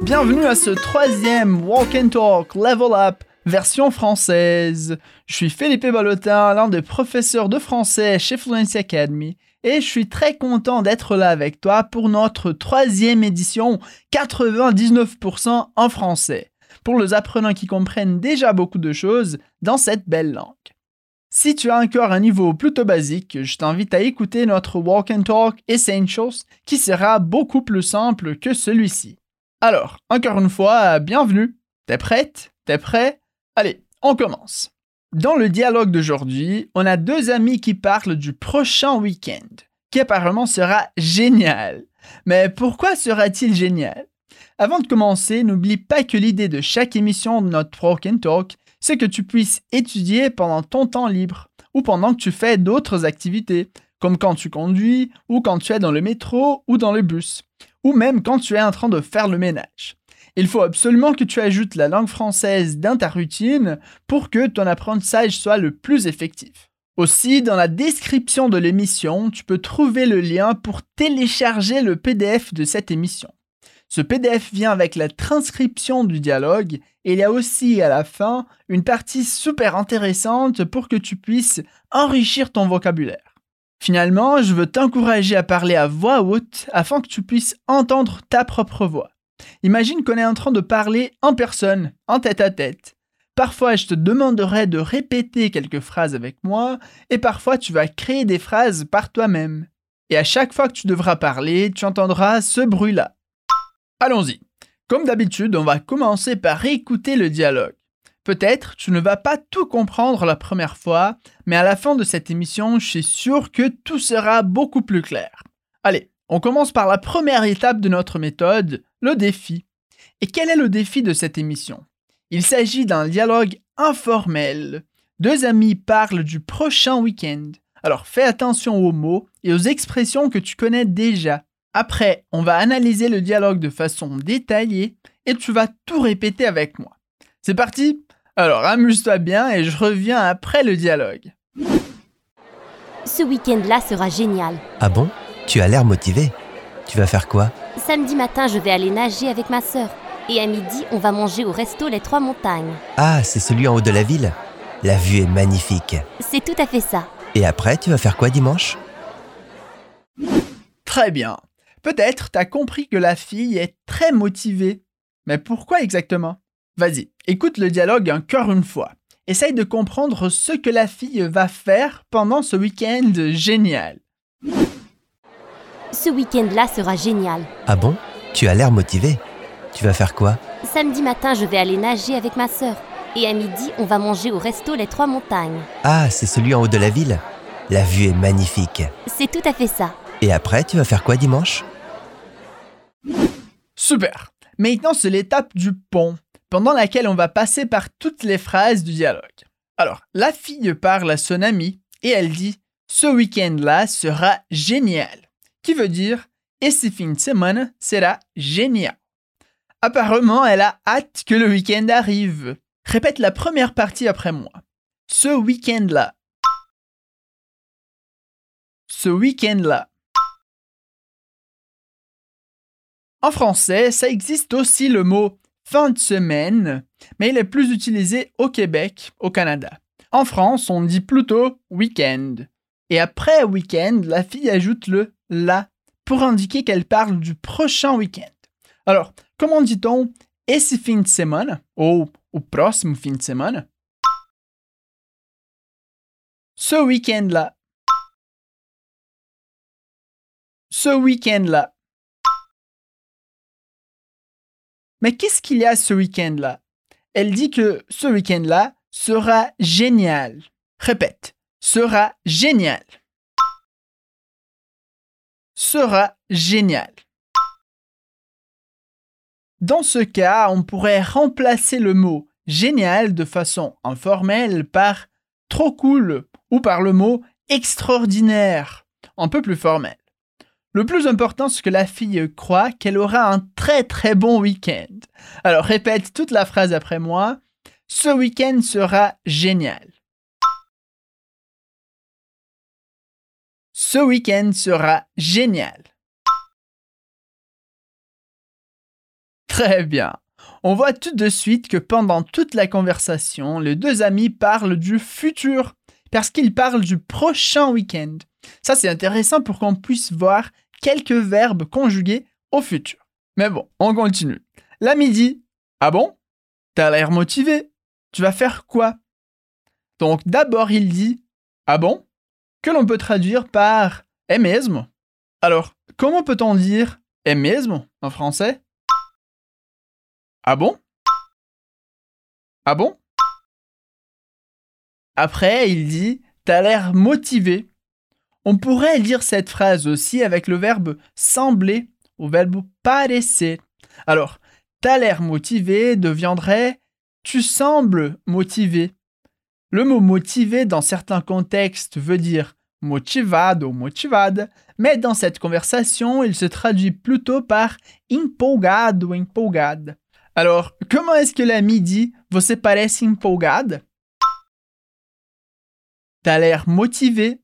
Bienvenue à ce troisième Walk and Talk Level Up version française. Je suis Philippe Ballotin, l'un des professeurs de français chez Fluency Academy, et je suis très content d'être là avec toi pour notre troisième édition 99% en français, pour les apprenants qui comprennent déjà beaucoup de choses dans cette belle langue. Si tu as encore un niveau plutôt basique, je t'invite à écouter notre Walk and Talk Essentials qui sera beaucoup plus simple que celui-ci. Alors, encore une fois, bienvenue. T'es prête? T'es prêt? Allez, on commence. Dans le dialogue d'aujourd'hui, on a deux amis qui parlent du prochain week-end, qui apparemment sera génial. Mais pourquoi sera-t-il génial? Avant de commencer, n'oublie pas que l'idée de chaque émission de notre Walk and Talk c'est que tu puisses étudier pendant ton temps libre ou pendant que tu fais d'autres activités, comme quand tu conduis ou quand tu es dans le métro ou dans le bus, ou même quand tu es en train de faire le ménage. Il faut absolument que tu ajoutes la langue française dans ta routine pour que ton apprentissage soit le plus effectif. Aussi, dans la description de l'émission, tu peux trouver le lien pour télécharger le PDF de cette émission. Ce PDF vient avec la transcription du dialogue et il y a aussi à la fin une partie super intéressante pour que tu puisses enrichir ton vocabulaire. Finalement, je veux t'encourager à parler à voix haute afin que tu puisses entendre ta propre voix. Imagine qu'on est en train de parler en personne, en tête à tête. Parfois, je te demanderai de répéter quelques phrases avec moi, et parfois tu vas créer des phrases par toi-même. Et à chaque fois que tu devras parler, tu entendras ce bruit-là. Allons-y. Comme d'habitude, on va commencer par écouter le dialogue. Peut-être tu ne vas pas tout comprendre la première fois, mais à la fin de cette émission, je suis sûr que tout sera beaucoup plus clair. Allez, on commence par la première étape de notre méthode, le défi. Et quel est le défi de cette émission? Il s'agit d'un dialogue informel. Deux amis parlent du prochain week-end. Alors fais attention aux mots et aux expressions que tu connais déjà. Après, on va analyser le dialogue de façon détaillée et tu vas tout répéter avec moi. C'est parti? Alors amuse-toi bien et je reviens après le dialogue. Ce week-end-là sera génial. Ah bon? Tu as l'air motivé. Tu vas faire quoi? Samedi matin, je vais aller nager avec ma sœur. Et à midi, on va manger au resto Les Trois Montagnes. Ah, c'est celui en haut de la ville La vue est magnifique. C'est tout à fait ça. Et après, tu vas faire quoi dimanche? Très bien. Peut-être t'as compris que la fille est très motivée. Mais pourquoi exactement? Vas-y, écoute le dialogue encore une fois. Essaye de comprendre ce que la fille va faire pendant ce week-end génial. Ce week-end-là sera génial. Ah bon? Tu as l'air motivé. Tu vas faire quoi? Samedi matin, je vais aller nager avec ma sœur. Et à midi, on va manger au resto Les Trois Montagnes. Ah, c'est celui en haut de la ville La vue est magnifique. C'est tout à fait ça. Et après, tu vas faire quoi dimanche? Super. Maintenant, c'est l'étape du pont, pendant laquelle on va passer par toutes les phrases du dialogue. Alors, la fille parle à son ami et elle dit Ce week-end-là sera génial. Qui veut dire Et fin de semaine sera génial. Apparemment, elle a hâte que le week-end arrive. Répète la première partie après moi. Ce week-end-là. Ce week-end-là. En français, ça existe aussi le mot fin de semaine, mais il est plus utilisé au Québec, au Canada. En France, on dit plutôt week-end. Et après week-end, la fille ajoute le la pour indiquer qu'elle parle du prochain week-end. Alors, comment dit-on esse fin de semaine ou o próximo fin de semaine? Ce week-end-là. Ce week-end-là. Mais qu'est-ce qu'il y a ce week-end-là? Elle dit que ce week-end-là sera génial. Répète, sera génial. Sera génial. Dans ce cas, on pourrait remplacer le mot génial de façon informelle par trop cool ou par le mot extraordinaire, un peu plus formel. Le plus important, c'est que la fille croit qu'elle aura un très très bon week-end. Alors répète toute la phrase après moi. Ce week-end sera génial. Ce week-end sera génial. Très bien. On voit tout de suite que pendant toute la conversation, les deux amis parlent du futur, parce qu'ils parlent du prochain week-end. Ça, c'est intéressant pour qu'on puisse voir quelques verbes conjugués au futur. Mais bon, on continue. L'ami dit Ah bon? T'as l'air motivé. Tu vas faire quoi? Donc d'abord, il dit Ah bon? Que l'on peut traduire par mesmo Alors, comment peut-on dire É mesmo en français? Ah bon? Ah bon? Après, il dit T'as l'air motivé. On pourrait lire cette phrase aussi avec le verbe sembler au verbe parecer. Alors, t'as l'air motivé deviendrait tu sembles motivé. Le mot motivé dans certains contextes veut dire motivado ou motivada, mais dans cette conversation, il se traduit plutôt par empolgado ou empolgada. Alors, comment est-ce que l'ami dit Você parece empolgada T'as l'air motivé.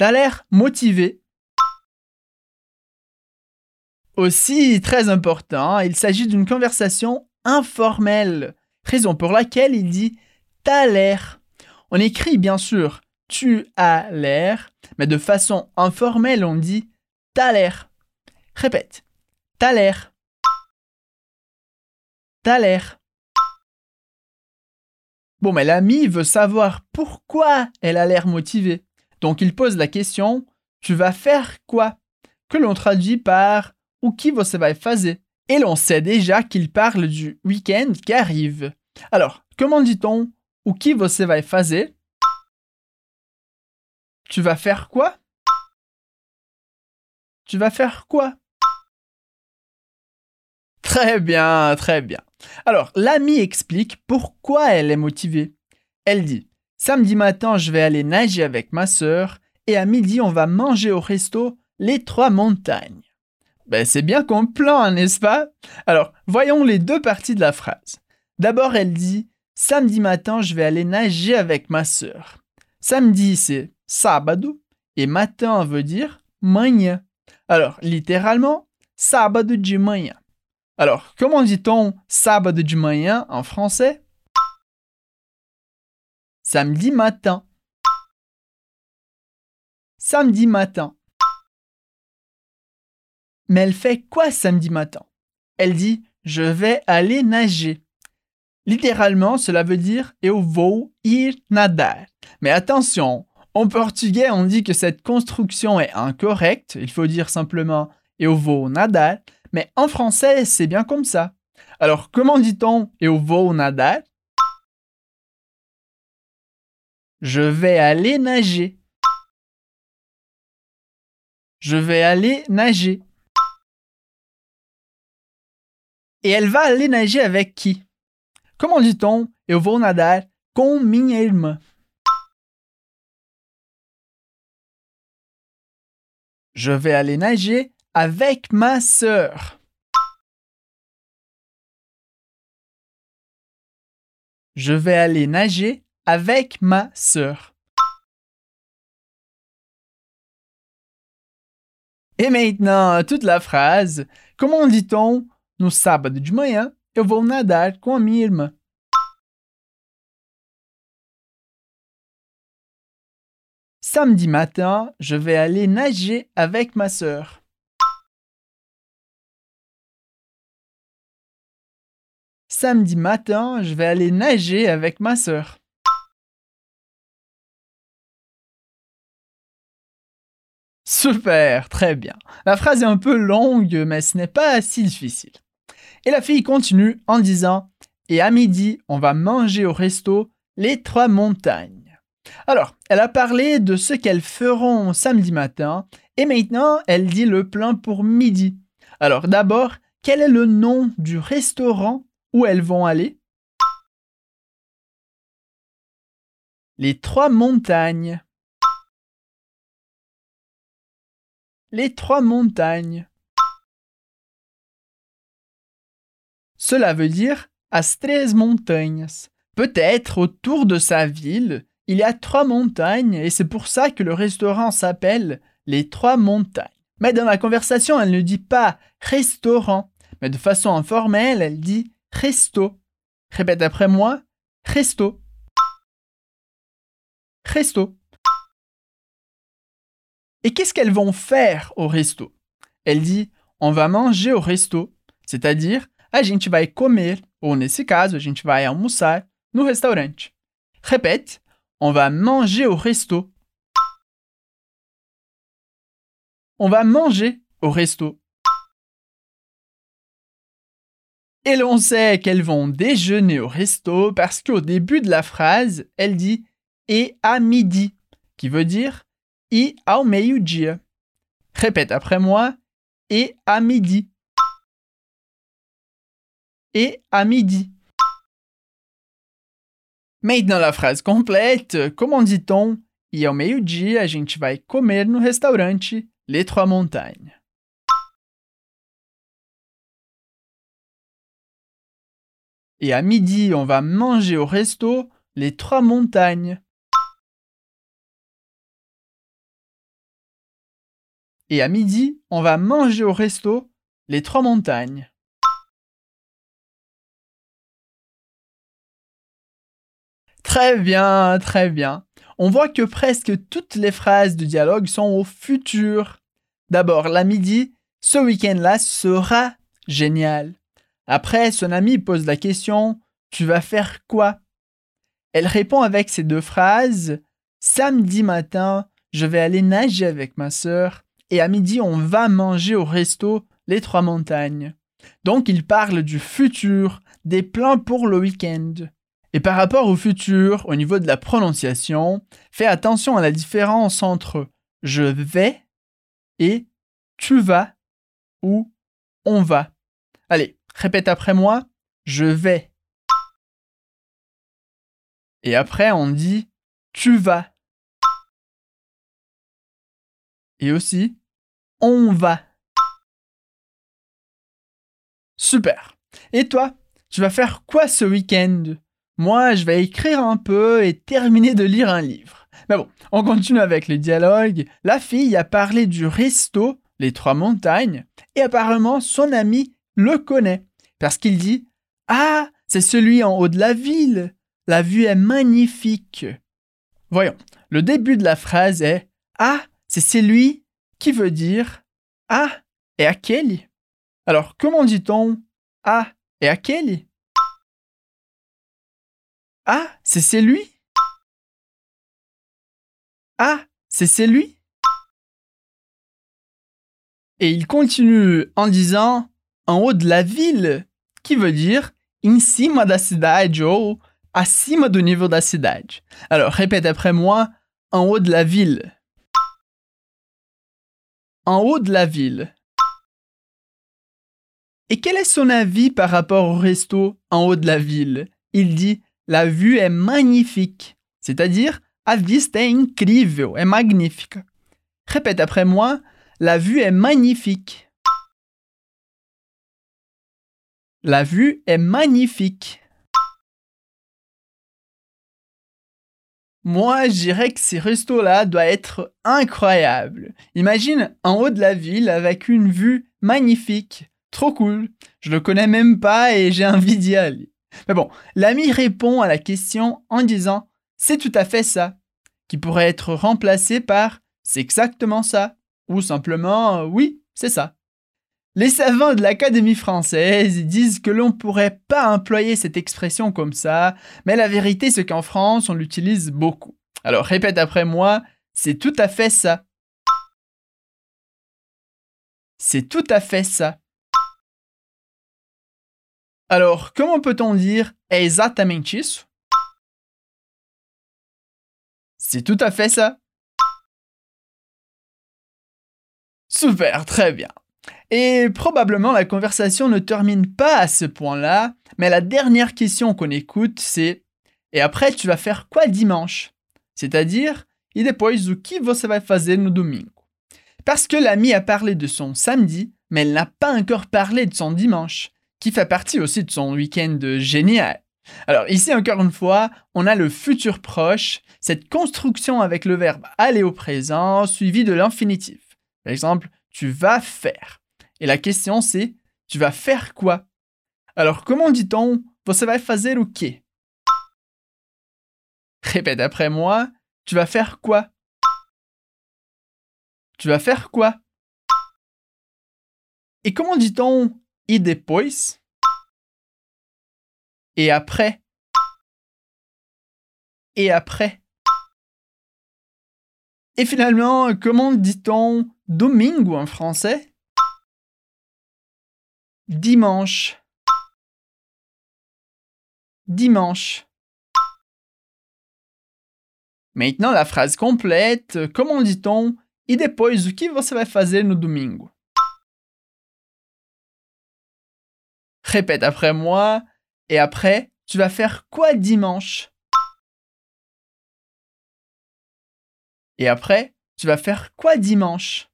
T'as l'air motivé. Aussi, très important, il s'agit d'une conversation informelle, raison pour laquelle il dit t'as l'air. On écrit bien sûr tu as l'air, mais de façon informelle on dit t'as l'air. Répète, t'as l'air. T'as l'air. Bon, mais l'ami veut savoir pourquoi elle a l'air motivée. Donc il pose la question Tu vas faire quoi? Que l'on traduit par O que você vai fazer Et l'on sait déjà qu'il parle du week-end qui arrive. Alors, comment dit-on O que você vai fazer Tu vas faire quoi? Tu vas faire quoi? Très bien, très bien. Alors, l'amie explique pourquoi elle est motivée. Elle dit Samedi matin, je vais aller nager avec ma sœur et à midi, on va manger au resto les trois montagnes. Ben, c'est bien qu'on plan, n'est-ce pas? Alors, voyons les deux parties de la phrase. D'abord, elle dit Samedi matin, je vais aller nager avec ma sœur. Samedi, c'est sábado et matin veut dire manhã. Alors, littéralement, sábado de manhã. Alors, comment dit-on sábado de manhã en français? Samedi matin. Samedi matin. Mais elle fait quoi samedi matin? Elle dit Je vais aller nager. Littéralement, cela veut dire Eu vou ir nadar. Mais attention, en portugais, on dit que cette construction est incorrecte. Il faut dire simplement Eu vou nadar. Mais en français, c'est bien comme ça. Alors, comment dit-on Eu vou nadar? Je vais aller nager. Je vais aller nager. Et elle va aller nager avec qui? Comment dit-on Eu vou nadar com minha irmã. Je vais aller nager avec ma sœur. Je vais aller nager avec ma sœur. Et maintenant, toute la phrase. Comment dit-on No sábado de manhã, eu vou nadar com a. Samedi matin, je vais aller nager avec ma sœur. Samedi matin, je vais aller nager avec ma sœur. Super, très bien. La phrase est un peu longue, mais ce n'est pas si difficile. Et la fille continue en disant Et à midi, on va manger au resto les trois montagnes. Alors, elle a parlé de ce qu'elles feront samedi matin, et maintenant, elle dit le plan pour midi. Alors, d'abord, quel est le nom du restaurant où elles vont aller? Les trois montagnes. Les trois montagnes. Cela veut dire as três montanhas. Peut-être autour de sa ville, il y a trois montagnes et c'est pour ça que le restaurant s'appelle les trois montagnes. Mais dans la conversation, elle ne dit pas restaurant, mais de façon informelle, elle dit resto. Répète après moi, resto. Resto. Et qu'est-ce qu'elles vont faire au resto? Elle dit on va manger au resto, c'est-à-dire a gente vai comer, ou nesse caso, a gente vai almoçar no restaurante. Répète, on va manger au resto. On va manger au resto. Et l'on sait qu'elles vont déjeuner au resto parce qu'au début de la phrase, elle dit et à midi, qui veut dire e ao meio-dia. Répète après moi et à midi. Et à midi. Maintenant la phrase complète, comment dit-on? E ao meio-dia a gente vai comer no restaurante Les Trois Montagnes. Et à midi, on va manger au resto Les Trois Montagnes. Et à midi, on va manger au resto Les Trois Montagnes. Très bien, très bien. On voit que presque toutes les phrases du dialogue sont au futur. D'abord, la midi, ce week-end-là sera génial. Après, son ami pose la question Tu vas faire quoi? Elle répond avec ces deux phrases Samedi matin, je vais aller nager avec ma sœur et à midi, on va manger au resto Les Trois Montagnes. Donc, il parle du futur, des plans pour le week-end. Et par rapport au futur, au niveau de la prononciation, fais attention à la différence entre je vais et tu vas ou on va. Allez, répète après moi, je vais. Et après, on dit tu vas. Et aussi, on va. Super. Et toi, tu vas faire quoi ce week-end? Moi, je vais écrire un peu et terminer de lire un livre. Mais bon, on continue avec le dialogue. La fille a parlé du resto, les trois montagnes, et apparemment son ami le connaît, parce qu'il dit Ah, c'est celui en haut de la ville. La vue est magnifique. Voyons, le début de la phrase est Ah, c'est celui qui veut dire Ah et aquele. Alors, comment dit-on Ah et aquele Ah, c'est celui Ah, c'est celui Et il continue en disant en haut de la ville, qui veut dire em cima da cidade ou acima do nível da cidade. Alors, répète après moi en haut de la ville en haut de la ville. Et quel est son avis par rapport au resto en haut de la ville? Il dit La vue est magnifique, c'est-à-dire a vista é incrível, é magnifique. Répète après moi La vue est magnifique. La vue est magnifique. Moi, je dirais que ces restos-là doivent être incroyables. Imagine en haut de la ville avec une vue magnifique. Trop cool. Je le connais même pas et j'ai envie d'y aller. Mais bon, l'ami répond à la question en disant c'est tout à fait ça, qui pourrait être remplacé par c'est exactement ça, ou simplement oui, c'est ça. Les savants de l'Académie française disent que l'on pourrait pas employer cette expression comme ça, mais la vérité c'est qu'en France on l'utilise beaucoup. Alors répète après moi, c'est tout à fait ça. C'est tout à fait ça. Alors, comment peut-on dire exatamente isso? C'est tout à fait ça. Super, très bien. Et probablement la conversation ne termine pas à ce point-là, mais la dernière question qu'on écoute, c'est Et après, tu vas faire quoi dimanche? C'est-à-dire, e depois o que você vai fazer no domingo Parce que l'ami a parlé de son samedi, mais elle n'a pas encore parlé de son dimanche, qui fait partie aussi de son week-end génial. Alors ici, encore une fois, on a le futur proche, cette construction avec le verbe aller au présent suivi de l'infinitif. Par exemple, tu vas faire. Et la question c'est, tu vas faire quoi? Alors comment dit-on Você vai fazer o quê? Répète après moi, tu vas faire quoi? Tu vas faire quoi? Et comment dit-on Et après? Et après? Et finalement, comment dit-on domingo en français? Dimanche. Dimanche. Maintenant, la phrase complète. Comment dit-on E depois, o que você vai fazer no domingo? Répète après moi. Et après, tu vas faire quoi dimanche? Et après, tu vas faire quoi dimanche?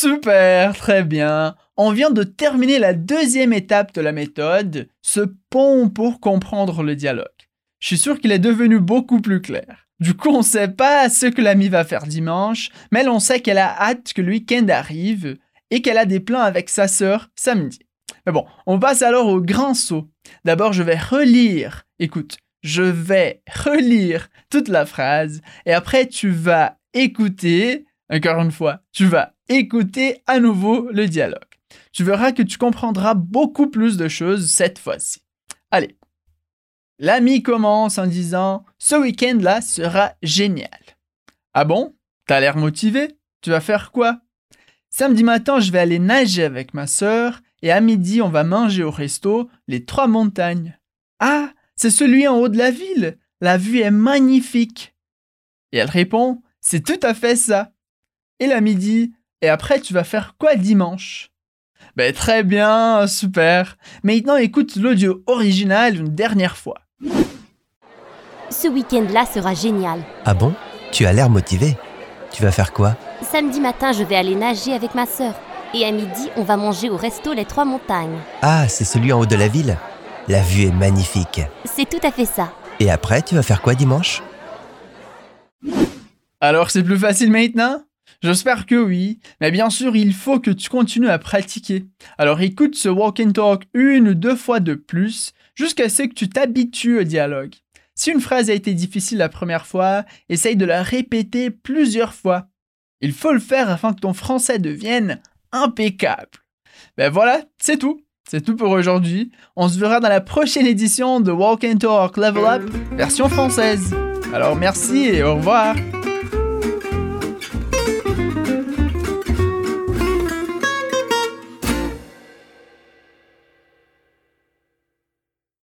Super, très bien. On vient de terminer la deuxième étape de la méthode, ce pont pour comprendre le dialogue. Je suis sûr qu'il est devenu beaucoup plus clair. Du coup, on ne sait pas ce que l'ami va faire dimanche, mais l'on sait qu'elle a hâte que le week-end arrive et qu'elle a des plans avec sa sœur samedi. Mais bon, on passe alors au grand saut. D'abord, je vais relire. Écoute, je vais relire toute la phrase et après tu vas écouter, encore une fois, tu vas écouter à nouveau le dialogue. Tu verras que tu comprendras beaucoup plus de choses cette fois-ci. Allez. L'ami commence en disant Ce week-end-là sera génial. Ah bon? T'as l'air motivé? Tu vas faire quoi? Samedi matin, je vais aller nager avec ma sœur et à midi, on va manger au resto les trois montagnes. Ah, c'est celui en haut de la ville. La vue est magnifique. Et elle répond C'est tout à fait ça. Et la midi Et après, tu vas faire quoi dimanche? Ben très bien, super. Maintenant, écoute l'audio original une dernière fois. Ce week-end-là sera génial. Ah bon? Tu as l'air motivé. Tu vas faire quoi? Samedi matin, je vais aller nager avec ma sœur. Et à midi, on va manger au resto Les Trois Montagnes. Ah, c'est celui en haut de la ville? La vue est magnifique. C'est tout à fait ça. Et après, tu vas faire quoi dimanche? Alors, c'est plus facile maintenant? J'espère que oui, mais bien sûr, il faut que tu continues à pratiquer. Alors écoute ce walk and talk une ou deux fois de plus, jusqu'à ce que tu t'habitues au dialogue. Si une phrase a été difficile la première fois, essaye de la répéter plusieurs fois. Il faut le faire afin que ton français devienne impeccable. Ben voilà, c'est tout. C'est tout pour aujourd'hui. On se verra dans la prochaine édition de Walk and Talk Level Up version française. Alors merci et au revoir.